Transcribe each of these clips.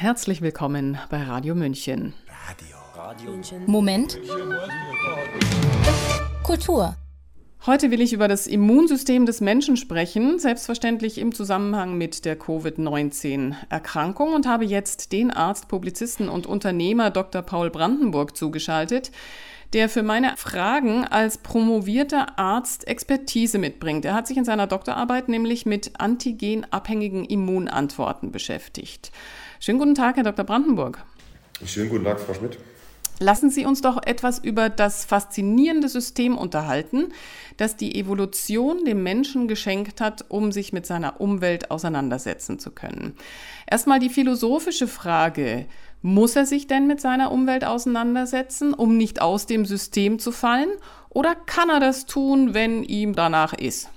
Herzlich willkommen bei Radio München. Radio. Radio. München. Moment. Kultur. Heute will ich über das Immunsystem des Menschen sprechen, selbstverständlich im Zusammenhang mit der Covid-19-Erkrankung und habe jetzt den Arzt, Publizisten und Unternehmer Dr. Paul Brandenburg zugeschaltet, der für meine Fragen als promovierter Arzt Expertise mitbringt. Er hat sich in seiner Doktorarbeit nämlich mit antigenabhängigen Immunantworten beschäftigt. Schönen guten Tag, Herr Dr. Brandenburg. Schönen guten Tag, Frau Schmidt. Lassen Sie uns doch etwas über das faszinierende System unterhalten, das die Evolution dem Menschen geschenkt hat, um sich mit seiner Umwelt auseinandersetzen zu können. Erstmal die philosophische Frage, muss er sich denn mit seiner Umwelt auseinandersetzen, um nicht aus dem System zu fallen? Oder kann er das tun, wenn ihm danach ist?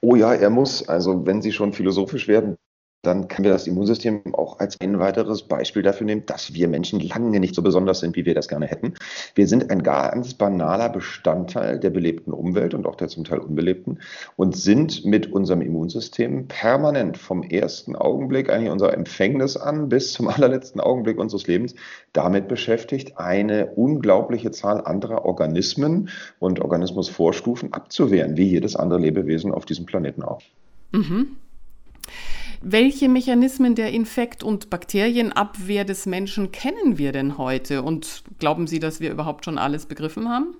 Oh ja, er muss. Also wenn Sie schon philosophisch werden, dann können wir das Immunsystem auch als ein weiteres Beispiel dafür nehmen, dass wir Menschen lange nicht so besonders sind, wie wir das gerne hätten. Wir sind ein ganz banaler Bestandteil der belebten Umwelt und auch der zum Teil unbelebten und sind mit unserem Immunsystem permanent vom ersten Augenblick eigentlich unserer Empfängnis an bis zum allerletzten Augenblick unseres Lebens damit beschäftigt, eine unglaubliche Zahl anderer Organismen und Organismusvorstufen abzuwehren, wie jedes andere Lebewesen auf diesem Planeten auch. Mhm. Welche Mechanismen der Infekt- und Bakterienabwehr des Menschen kennen wir denn heute? Und glauben Sie, dass wir überhaupt schon alles begriffen haben?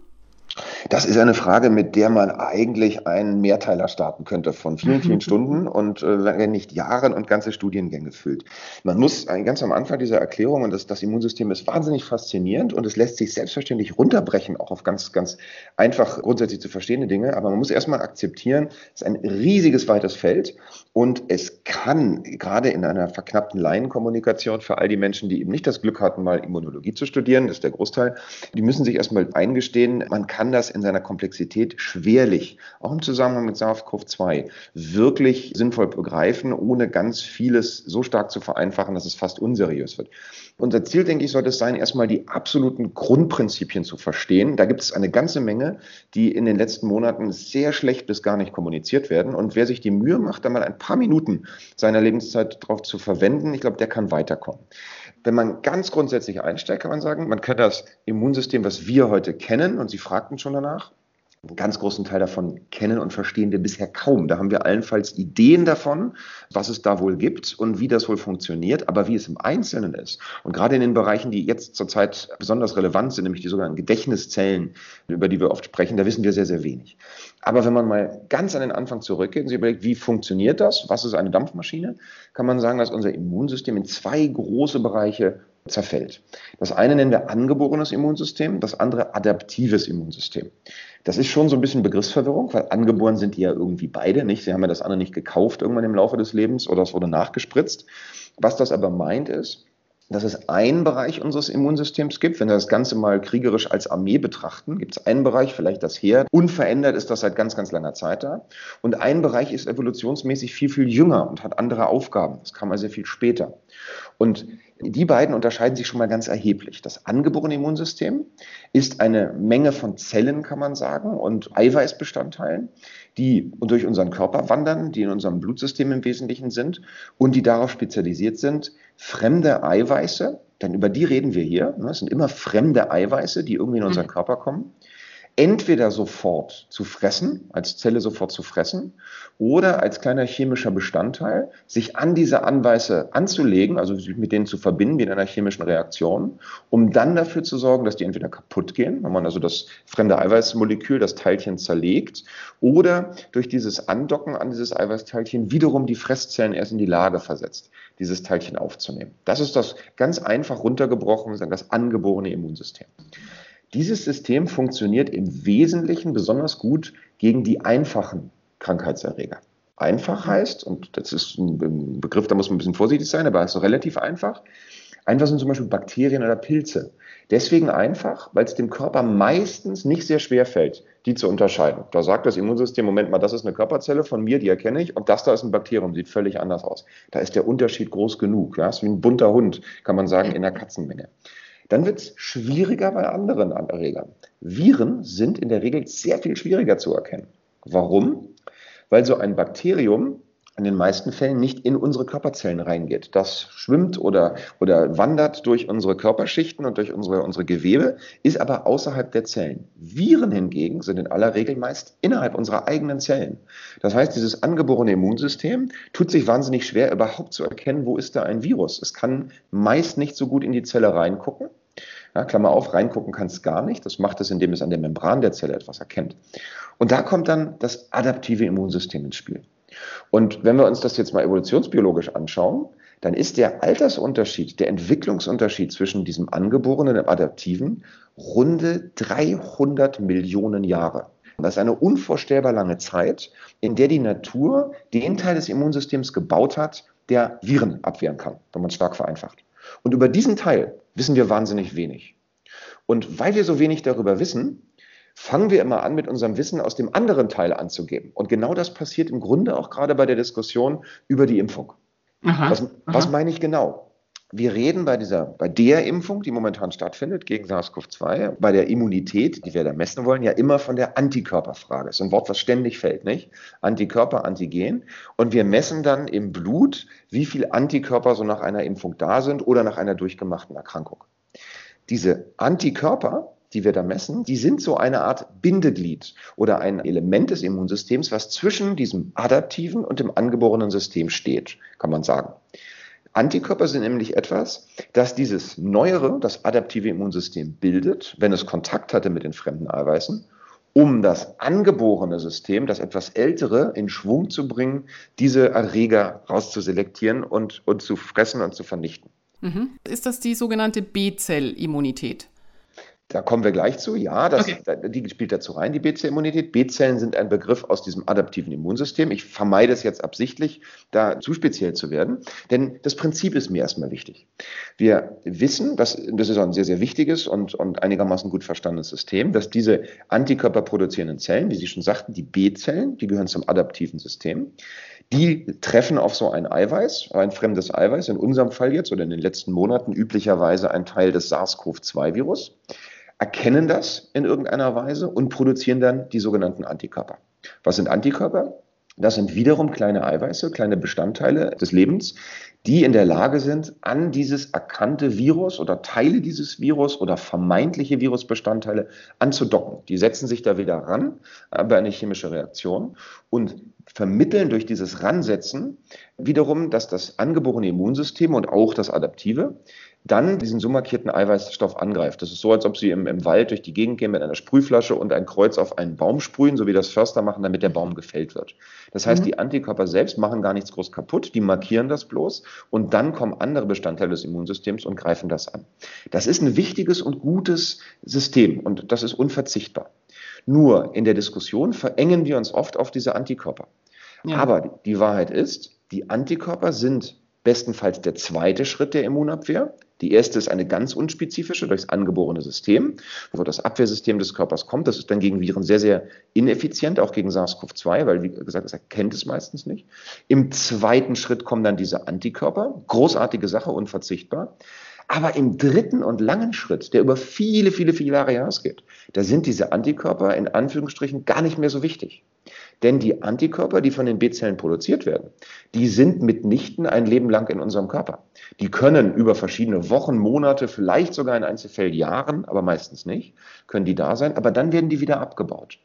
Das ist eine Frage, mit der man eigentlich einen Mehrteiler starten könnte von vielen, vielen Stunden und äh, wenn nicht Jahren und ganze Studiengänge füllt. Man muss ganz am Anfang dieser Erklärung, und das, das Immunsystem ist wahnsinnig faszinierend und es lässt sich selbstverständlich runterbrechen, auch auf ganz, ganz einfach grundsätzlich zu verstehende Dinge, aber man muss erstmal akzeptieren, es ist ein riesiges, weites Feld und es kann gerade in einer verknappten Laienkommunikation für all die Menschen, die eben nicht das Glück hatten, mal Immunologie zu studieren, das ist der Großteil, die müssen sich erstmal eingestehen, man kann das in seiner Komplexität schwerlich, auch im Zusammenhang mit SARS-CoV-2, wirklich sinnvoll begreifen, ohne ganz vieles so stark zu vereinfachen, dass es fast unseriös wird. Unser Ziel, denke ich, sollte es sein, erstmal die absoluten Grundprinzipien zu verstehen. Da gibt es eine ganze Menge, die in den letzten Monaten sehr schlecht bis gar nicht kommuniziert werden. Und wer sich die Mühe macht, da mal ein paar Minuten seiner Lebenszeit drauf zu verwenden, ich glaube, der kann weiterkommen. Wenn man ganz grundsätzlich einsteigt, kann man sagen, man kann das Immunsystem, was wir heute kennen, und Sie fragten schon danach, einen ganz großen Teil davon kennen und verstehen wir bisher kaum. Da haben wir allenfalls Ideen davon, was es da wohl gibt und wie das wohl funktioniert, aber wie es im Einzelnen ist. Und gerade in den Bereichen, die jetzt zurzeit besonders relevant sind, nämlich die sogenannten Gedächtniszellen, über die wir oft sprechen, da wissen wir sehr, sehr wenig. Aber wenn man mal ganz an den Anfang zurückgeht und sich überlegt, wie funktioniert das, was ist eine Dampfmaschine, kann man sagen, dass unser Immunsystem in zwei große Bereiche zerfällt. Das eine nennen wir angeborenes Immunsystem, das andere adaptives Immunsystem. Das ist schon so ein bisschen Begriffsverwirrung, weil angeboren sind die ja irgendwie beide nicht. Sie haben ja das andere nicht gekauft irgendwann im Laufe des Lebens oder es wurde nachgespritzt. Was das aber meint ist, dass es einen Bereich unseres Immunsystems gibt. Wenn wir das Ganze mal kriegerisch als Armee betrachten, gibt es einen Bereich, vielleicht das Heer. Unverändert ist das seit ganz, ganz langer Zeit da. Und ein Bereich ist evolutionsmäßig viel, viel jünger und hat andere Aufgaben. Das kam also viel später. Und die beiden unterscheiden sich schon mal ganz erheblich. Das angeborene Immunsystem ist eine Menge von Zellen, kann man sagen, und Eiweißbestandteilen, die durch unseren Körper wandern, die in unserem Blutsystem im Wesentlichen sind und die darauf spezialisiert sind, fremde Eiweiße, denn über die reden wir hier, ne, es sind immer fremde Eiweiße, die irgendwie in unseren mhm. Körper kommen, entweder sofort zu fressen, als Zelle sofort zu fressen, oder als kleiner chemischer Bestandteil sich an diese Anweise anzulegen, also sich mit denen zu verbinden wie in einer chemischen Reaktion, um dann dafür zu sorgen, dass die entweder kaputt gehen, wenn man also das fremde Eiweißmolekül, das Teilchen zerlegt, oder durch dieses Andocken an dieses Eiweißteilchen wiederum die Fresszellen erst in die Lage versetzt, dieses Teilchen aufzunehmen. Das ist das ganz einfach runtergebrochen, das angeborene Immunsystem. Dieses System funktioniert im Wesentlichen besonders gut gegen die einfachen Krankheitserreger. Einfach heißt, und das ist ein Begriff, da muss man ein bisschen vorsichtig sein, aber es ist relativ einfach. Einfach sind zum Beispiel Bakterien oder Pilze. Deswegen einfach, weil es dem Körper meistens nicht sehr schwer fällt, die zu unterscheiden. Da sagt das Immunsystem, Moment mal, das ist eine Körperzelle von mir, die erkenne ich, und das da ist ein Bakterium, sieht völlig anders aus. Da ist der Unterschied groß genug. Ja? Das ist wie ein bunter Hund, kann man sagen, in der Katzenmenge. Dann wird es schwieriger bei anderen Erregern. Viren sind in der Regel sehr viel schwieriger zu erkennen. Warum? Weil so ein Bakterium in den meisten Fällen nicht in unsere Körperzellen reingeht. Das schwimmt oder, oder wandert durch unsere Körperschichten und durch unsere, unsere Gewebe, ist aber außerhalb der Zellen. Viren hingegen sind in aller Regel meist innerhalb unserer eigenen Zellen. Das heißt, dieses angeborene Immunsystem tut sich wahnsinnig schwer, überhaupt zu erkennen, wo ist da ein Virus. Es kann meist nicht so gut in die Zelle reingucken. Ja, Klammer auf, reingucken kann es gar nicht. Das macht es, indem es an der Membran der Zelle etwas erkennt. Und da kommt dann das adaptive Immunsystem ins Spiel. Und wenn wir uns das jetzt mal evolutionsbiologisch anschauen, dann ist der Altersunterschied, der Entwicklungsunterschied zwischen diesem angeborenen und dem adaptiven runde 300 Millionen Jahre. Das ist eine unvorstellbar lange Zeit, in der die Natur den Teil des Immunsystems gebaut hat, der Viren abwehren kann, wenn man es stark vereinfacht. Und über diesen Teil wissen wir wahnsinnig wenig. Und weil wir so wenig darüber wissen, fangen wir immer an, mit unserem Wissen aus dem anderen Teil anzugeben. Und genau das passiert im Grunde auch gerade bei der Diskussion über die Impfung. Aha, was, was meine ich genau? Wir reden bei dieser, bei der Impfung, die momentan stattfindet gegen SARS-CoV-2, bei der Immunität, die wir da messen wollen, ja immer von der Antikörperfrage. Das ist ein Wort, was ständig fällt, nicht? Antikörper, Antigen. Und wir messen dann im Blut, wie viel Antikörper so nach einer Impfung da sind oder nach einer durchgemachten Erkrankung. Diese Antikörper, die wir da messen, die sind so eine Art Bindeglied oder ein Element des Immunsystems, was zwischen diesem adaptiven und dem angeborenen System steht, kann man sagen. Antikörper sind nämlich etwas, das dieses neuere, das adaptive Immunsystem bildet, wenn es Kontakt hatte mit den fremden Eiweißen, um das angeborene System, das etwas ältere, in Schwung zu bringen, diese Erreger rauszuselektieren und, und zu fressen und zu vernichten. Mhm. Ist das die sogenannte B-Zell-Immunität? Da kommen wir gleich zu. Ja, das, okay. die spielt dazu rein, die B-Zell-Immunität. B-Zellen sind ein Begriff aus diesem adaptiven Immunsystem. Ich vermeide es jetzt absichtlich, da zu speziell zu werden, denn das Prinzip ist mir erstmal wichtig. Wir wissen, dass, das ist ein sehr, sehr wichtiges und, und einigermaßen gut verstandenes System, dass diese Antikörper produzierenden Zellen, wie Sie schon sagten, die B-Zellen, die gehören zum adaptiven System, die treffen auf so ein Eiweiß, ein fremdes Eiweiß, in unserem Fall jetzt oder in den letzten Monaten üblicherweise ein Teil des SARS-CoV-2-Virus erkennen das in irgendeiner Weise und produzieren dann die sogenannten Antikörper. Was sind Antikörper? Das sind wiederum kleine Eiweiße, kleine Bestandteile des Lebens, die in der Lage sind, an dieses erkannte Virus oder Teile dieses Virus oder vermeintliche Virusbestandteile anzudocken. Die setzen sich da wieder ran bei einer chemischen Reaktion und vermitteln durch dieses Ransetzen wiederum, dass das angeborene Immunsystem und auch das adaptive dann diesen so markierten Eiweißstoff angreift. Das ist so, als ob Sie im, im Wald durch die Gegend gehen mit einer Sprühflasche und ein Kreuz auf einen Baum sprühen, so wie das Förster machen, damit der Baum gefällt wird. Das heißt, mhm. die Antikörper selbst machen gar nichts groß kaputt, die markieren das bloß und dann kommen andere Bestandteile des Immunsystems und greifen das an. Das ist ein wichtiges und gutes System und das ist unverzichtbar. Nur in der Diskussion verengen wir uns oft auf diese Antikörper. Ja. Aber die Wahrheit ist, die Antikörper sind bestenfalls der zweite Schritt der Immunabwehr. Die erste ist eine ganz unspezifische durchs angeborene System, wo das Abwehrsystem des Körpers kommt. Das ist dann gegen Viren sehr, sehr ineffizient, auch gegen SARS-CoV-2, weil, wie gesagt, es erkennt es meistens nicht. Im zweiten Schritt kommen dann diese Antikörper. Großartige Sache, unverzichtbar. Aber im dritten und langen Schritt, der über viele, viele, viele Jahre hinaus geht, da sind diese Antikörper in Anführungsstrichen gar nicht mehr so wichtig. Denn die Antikörper, die von den B-Zellen produziert werden, die sind mitnichten ein Leben lang in unserem Körper. Die können über verschiedene Wochen, Monate, vielleicht sogar in Einzelfällen Jahren, aber meistens nicht, können die da sein, aber dann werden die wieder abgebaut.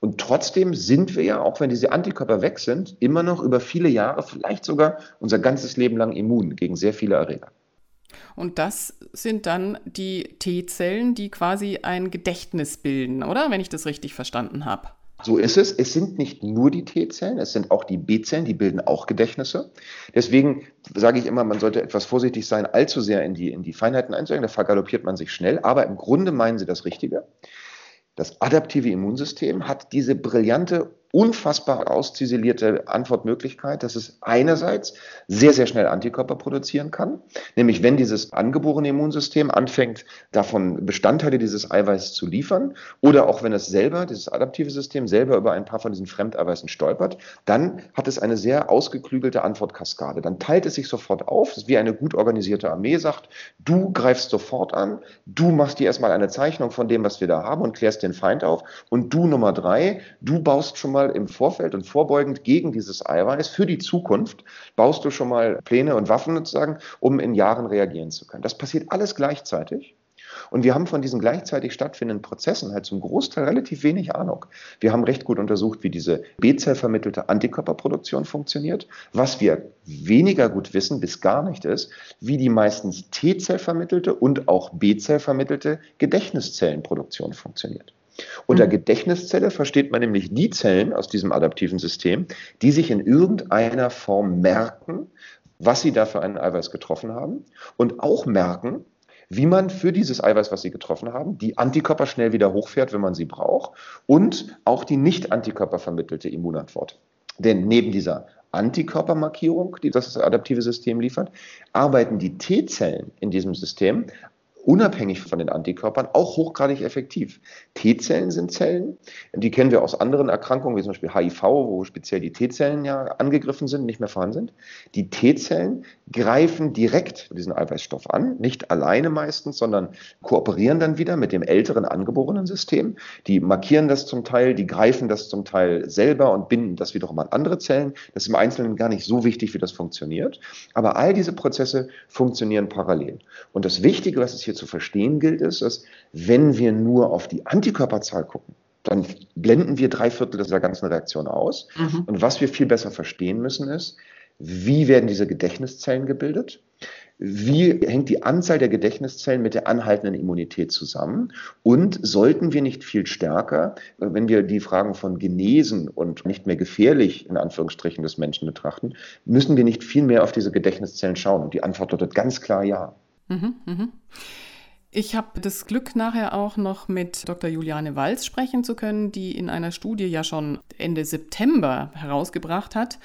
Und trotzdem sind wir ja, auch wenn diese Antikörper weg sind, immer noch über viele Jahre, vielleicht sogar unser ganzes Leben lang immun gegen sehr viele Erreger. Und das sind dann die T-Zellen, die quasi ein Gedächtnis bilden, oder? Wenn ich das richtig verstanden habe. So ist es. Es sind nicht nur die T-Zellen, es sind auch die B-Zellen, die bilden auch Gedächtnisse. Deswegen sage ich immer, man sollte etwas vorsichtig sein, allzu sehr in die, in die Feinheiten einzusteigen, da vergaloppiert man sich schnell. Aber im Grunde meinen sie das Richtige. Das adaptive Immunsystem hat diese brillante unfassbar ausziselierte Antwortmöglichkeit, dass es einerseits sehr, sehr schnell Antikörper produzieren kann, nämlich wenn dieses angeborene Immunsystem anfängt, davon Bestandteile dieses Eiweiß zu liefern oder auch wenn es selber, dieses adaptive System selber über ein paar von diesen Fremdeiweißen stolpert, dann hat es eine sehr ausgeklügelte Antwortkaskade. Dann teilt es sich sofort auf, wie eine gut organisierte Armee sagt, du greifst sofort an, du machst dir erstmal eine Zeichnung von dem, was wir da haben und klärst den Feind auf und du Nummer drei, du baust schon mal mal im Vorfeld und vorbeugend gegen dieses Eiweiß für die Zukunft, baust du schon mal Pläne und Waffen sozusagen, um in Jahren reagieren zu können. Das passiert alles gleichzeitig. Und wir haben von diesen gleichzeitig stattfindenden Prozessen halt zum Großteil relativ wenig Ahnung. Wir haben recht gut untersucht, wie diese B-Zell vermittelte Antikörperproduktion funktioniert. Was wir weniger gut wissen, bis gar nicht ist, wie die meistens T-Zell vermittelte und auch B-Zell vermittelte Gedächtniszellenproduktion funktioniert. Unter mhm. Gedächtniszelle versteht man nämlich die Zellen aus diesem adaptiven System, die sich in irgendeiner Form merken, was sie da für einen Eiweiß getroffen haben und auch merken, wie man für dieses Eiweiß, was Sie getroffen haben, die Antikörper schnell wieder hochfährt, wenn man sie braucht und auch die nicht Antikörper vermittelte Immunantwort. Denn neben dieser Antikörpermarkierung, die das adaptive System liefert, arbeiten die T-Zellen in diesem System unabhängig von den Antikörpern auch hochgradig effektiv. T-Zellen sind Zellen, die kennen wir aus anderen Erkrankungen, wie zum Beispiel HIV, wo speziell die T-Zellen ja angegriffen sind, nicht mehr vorhanden sind. Die T-Zellen greifen direkt diesen Eiweißstoff an, nicht alleine meistens, sondern kooperieren dann wieder mit dem älteren angeborenen System. Die markieren das zum Teil, die greifen das zum Teil selber und binden das wiederum an andere Zellen. Das ist im Einzelnen gar nicht so wichtig, wie das funktioniert. Aber all diese Prozesse funktionieren parallel. Und das Wichtige, was es hier zu verstehen gilt, ist, dass wenn wir nur auf die Antikörperzahl gucken, dann blenden wir drei Viertel dieser ganzen Reaktion aus. Mhm. Und was wir viel besser verstehen müssen, ist, wie werden diese Gedächtniszellen gebildet? Wie hängt die Anzahl der Gedächtniszellen mit der anhaltenden Immunität zusammen? Und sollten wir nicht viel stärker, wenn wir die Fragen von Genesen und nicht mehr gefährlich in Anführungsstrichen des Menschen betrachten, müssen wir nicht viel mehr auf diese Gedächtniszellen schauen? Und die Antwort lautet ganz klar ja. Mhm, mh. Ich habe das Glück, nachher auch noch mit Dr. Juliane Walz sprechen zu können, die in einer Studie ja schon Ende September herausgebracht hat,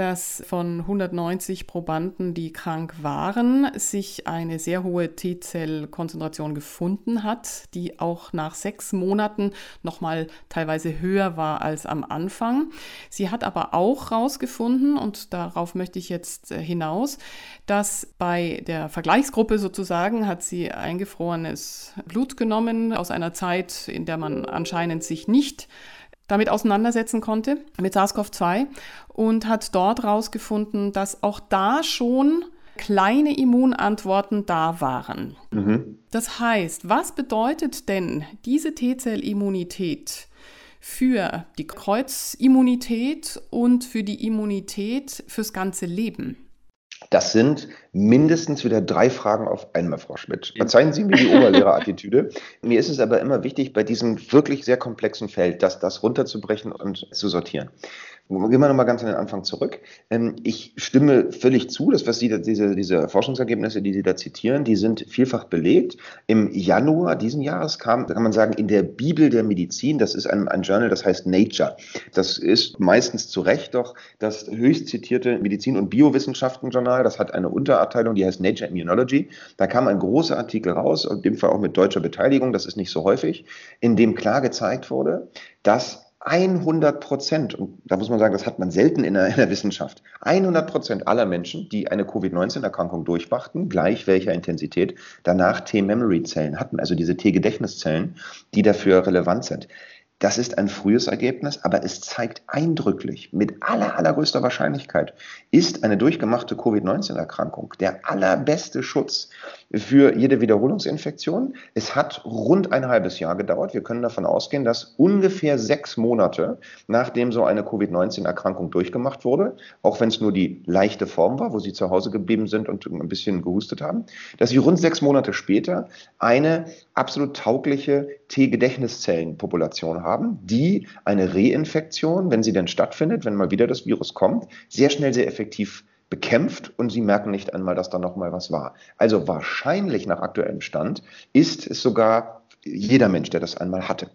dass von 190 Probanden, die krank waren, sich eine sehr hohe T-Zell-Konzentration gefunden hat, die auch nach sechs Monaten nochmal teilweise höher war als am Anfang. Sie hat aber auch herausgefunden, und darauf möchte ich jetzt äh, hinaus, dass bei der Vergleichsgruppe sozusagen hat sie eingefrorenes Blut genommen aus einer Zeit, in der man anscheinend sich nicht damit auseinandersetzen konnte, mit SARS-CoV-2 und hat dort herausgefunden, dass auch da schon kleine Immunantworten da waren. Mhm. Das heißt, was bedeutet denn diese T-Zell-Immunität für die Kreuzimmunität und für die Immunität fürs ganze Leben? Das sind mindestens wieder drei Fragen auf einmal, Frau Schmidt. Verzeihen Sie mir die Oberlehrerattitüde. mir ist es aber immer wichtig, bei diesem wirklich sehr komplexen Feld, das, das runterzubrechen und zu sortieren. Gehen wir nochmal ganz an den Anfang zurück. Ähm, ich stimme völlig zu, dass was Sie, diese, diese Forschungsergebnisse, die Sie da zitieren, die sind vielfach belegt. Im Januar diesen Jahres kam, kann man sagen, in der Bibel der Medizin, das ist ein, ein Journal, das heißt Nature. Das ist meistens zu Recht doch das höchst zitierte Medizin- und Biowissenschaften-Journal. Das hat eine Unterabteilung, die heißt Nature Immunology. Da kam ein großer Artikel raus, in dem Fall auch mit deutscher Beteiligung, das ist nicht so häufig, in dem klar gezeigt wurde, dass 100 Prozent, und da muss man sagen, das hat man selten in der, in der Wissenschaft, 100 Prozent aller Menschen, die eine Covid-19-Erkrankung durchmachten, gleich welcher Intensität, danach T-Memory-Zellen hatten, also diese T-Gedächtniszellen, die dafür relevant sind. Das ist ein frühes Ergebnis, aber es zeigt eindrücklich, mit aller, allergrößter Wahrscheinlichkeit ist eine durchgemachte Covid-19-Erkrankung der allerbeste Schutz für jede Wiederholungsinfektion. Es hat rund ein halbes Jahr gedauert. Wir können davon ausgehen, dass ungefähr sechs Monate, nachdem so eine Covid-19-Erkrankung durchgemacht wurde, auch wenn es nur die leichte Form war, wo sie zu Hause geblieben sind und ein bisschen gehustet haben, dass wir rund sechs Monate später eine absolut taugliche T-Gedächtniszellenpopulation haben, die eine Reinfektion, wenn sie denn stattfindet, wenn mal wieder das Virus kommt, sehr schnell, sehr effektiv bekämpft und sie merken nicht einmal, dass da noch mal was war. Also wahrscheinlich nach aktuellem Stand ist es sogar jeder Mensch, der das einmal hatte.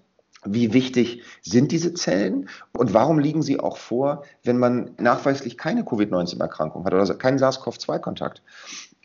Wie wichtig sind diese Zellen und warum liegen sie auch vor, wenn man nachweislich keine Covid-19-Erkrankung hat oder keinen SARS-CoV-2-Kontakt?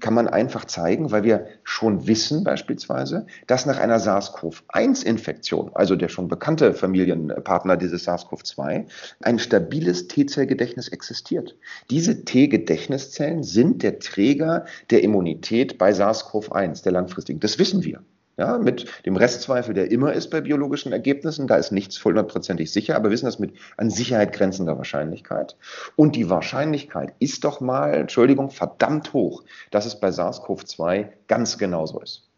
Kann man einfach zeigen, weil wir schon wissen beispielsweise, dass nach einer SARS-CoV-1-Infektion, also der schon bekannte Familienpartner dieses SARS-CoV-2, ein stabiles T-Zellgedächtnis existiert. Diese T-Gedächtniszellen sind der Träger der Immunität bei SARS-CoV-1, der langfristigen. Das wissen wir. Ja, mit dem Restzweifel, der immer ist bei biologischen Ergebnissen. Da ist nichts hundertprozentig sicher, aber wir wissen das mit an Sicherheit grenzender Wahrscheinlichkeit. Und die Wahrscheinlichkeit ist doch mal, Entschuldigung, verdammt hoch, dass es bei SARS-CoV-2 ganz genauso ist.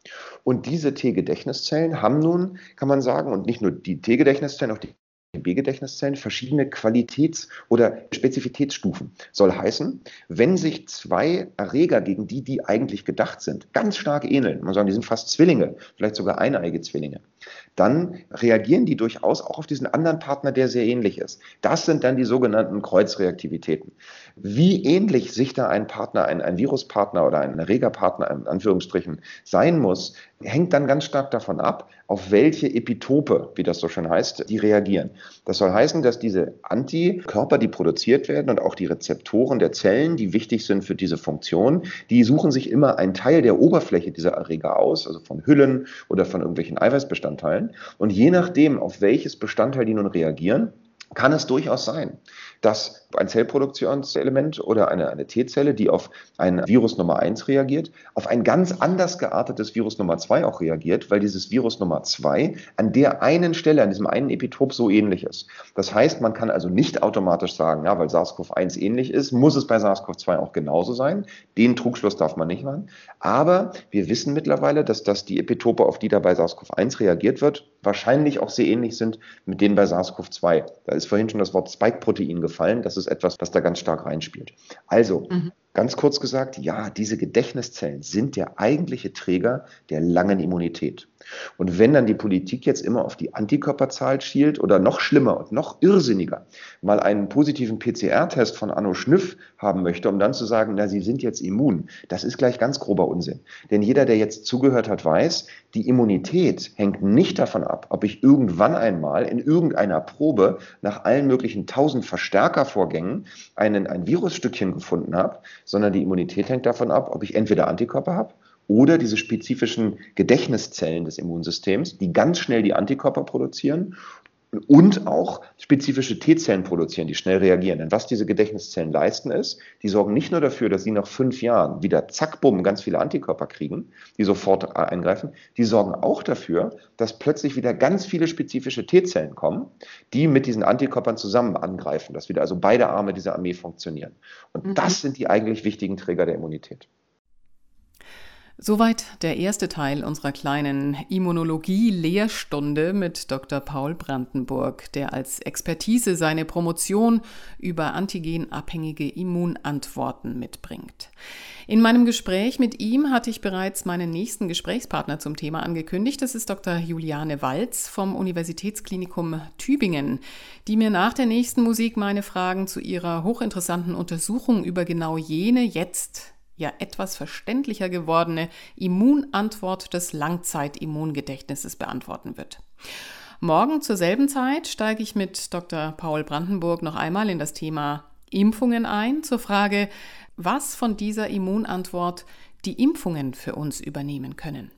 Und diese T-Gedächtniszellen haben nun, kann man sagen, und nicht nur die T-Gedächtniszellen, auch die B-Gedächtniszellen verschiedene Qualitäts- oder Spezifitätsstufen. Soll heißen, wenn sich zwei Erreger, gegen die die eigentlich gedacht sind, ganz stark ähneln, man sagt, die sind fast Zwillinge, vielleicht sogar eineige Zwillinge, dann reagieren die durchaus auch auf diesen anderen Partner, der sehr ähnlich ist. Das sind dann die sogenannten Kreuzreaktivitäten. Wie ähnlich sich da ein Partner, ein, ein Viruspartner oder ein Erregerpartner in Anführungsstrichen sein muss, hängt dann ganz stark davon ab, auf welche Epitope, wie das so schön heißt, die reagieren. Das soll heißen, dass diese Antikörper, die produziert werden und auch die Rezeptoren der Zellen, die wichtig sind für diese Funktion, die suchen sich immer einen Teil der Oberfläche dieser Erreger aus, also von Hüllen oder von irgendwelchen Eiweißbestandteilen. Und je nachdem, auf welches Bestandteil die nun reagieren, kann es durchaus sein, dass ein Zellproduktionselement oder eine, eine T-Zelle, die auf ein Virus Nummer 1 reagiert, auf ein ganz anders geartetes Virus Nummer 2 auch reagiert, weil dieses Virus Nummer 2 an der einen Stelle, an diesem einen Epitop so ähnlich ist. Das heißt, man kann also nicht automatisch sagen, ja, weil SARS-CoV-1 ähnlich ist, muss es bei SARS-CoV-2 auch genauso sein. Den Trugschluss darf man nicht machen. Aber wir wissen mittlerweile, dass das die Epitope, auf die da bei SARS-CoV-1 reagiert wird, wahrscheinlich auch sehr ähnlich sind mit denen bei SARS-CoV-2. Da ist vorhin schon das Wort Spike-Protein gefallen. Das ist etwas, was da ganz stark reinspielt. Also, mhm. Ganz kurz gesagt, ja, diese Gedächtniszellen sind der eigentliche Träger der langen Immunität. Und wenn dann die Politik jetzt immer auf die Antikörperzahl schielt oder noch schlimmer und noch irrsinniger mal einen positiven PCR-Test von Anno Schnüff haben möchte, um dann zu sagen, na, Sie sind jetzt immun, das ist gleich ganz grober Unsinn. Denn jeder, der jetzt zugehört hat, weiß, die Immunität hängt nicht davon ab, ob ich irgendwann einmal in irgendeiner Probe nach allen möglichen tausend Verstärkervorgängen einen, ein Virusstückchen gefunden habe, sondern die Immunität hängt davon ab, ob ich entweder Antikörper habe oder diese spezifischen Gedächtniszellen des Immunsystems, die ganz schnell die Antikörper produzieren und auch spezifische T-Zellen produzieren, die schnell reagieren. Denn was diese Gedächtniszellen leisten ist, die sorgen nicht nur dafür, dass sie nach fünf Jahren wieder zack, bumm, ganz viele Antikörper kriegen, die sofort eingreifen, die sorgen auch dafür, dass plötzlich wieder ganz viele spezifische T-Zellen kommen, die mit diesen Antikörpern zusammen angreifen, dass wieder also beide Arme dieser Armee funktionieren. Und mhm. das sind die eigentlich wichtigen Träger der Immunität. Soweit der erste Teil unserer kleinen Immunologie-Lehrstunde mit Dr. Paul Brandenburg, der als Expertise seine Promotion über antigenabhängige Immunantworten mitbringt. In meinem Gespräch mit ihm hatte ich bereits meinen nächsten Gesprächspartner zum Thema angekündigt. Das ist Dr. Juliane Walz vom Universitätsklinikum Tübingen, die mir nach der nächsten Musik meine Fragen zu ihrer hochinteressanten Untersuchung über genau jene jetzt ja etwas verständlicher gewordene Immunantwort des Langzeitimmungedächtnisses beantworten wird. Morgen zur selben Zeit steige ich mit Dr. Paul Brandenburg noch einmal in das Thema Impfungen ein, zur Frage, was von dieser Immunantwort die Impfungen für uns übernehmen können.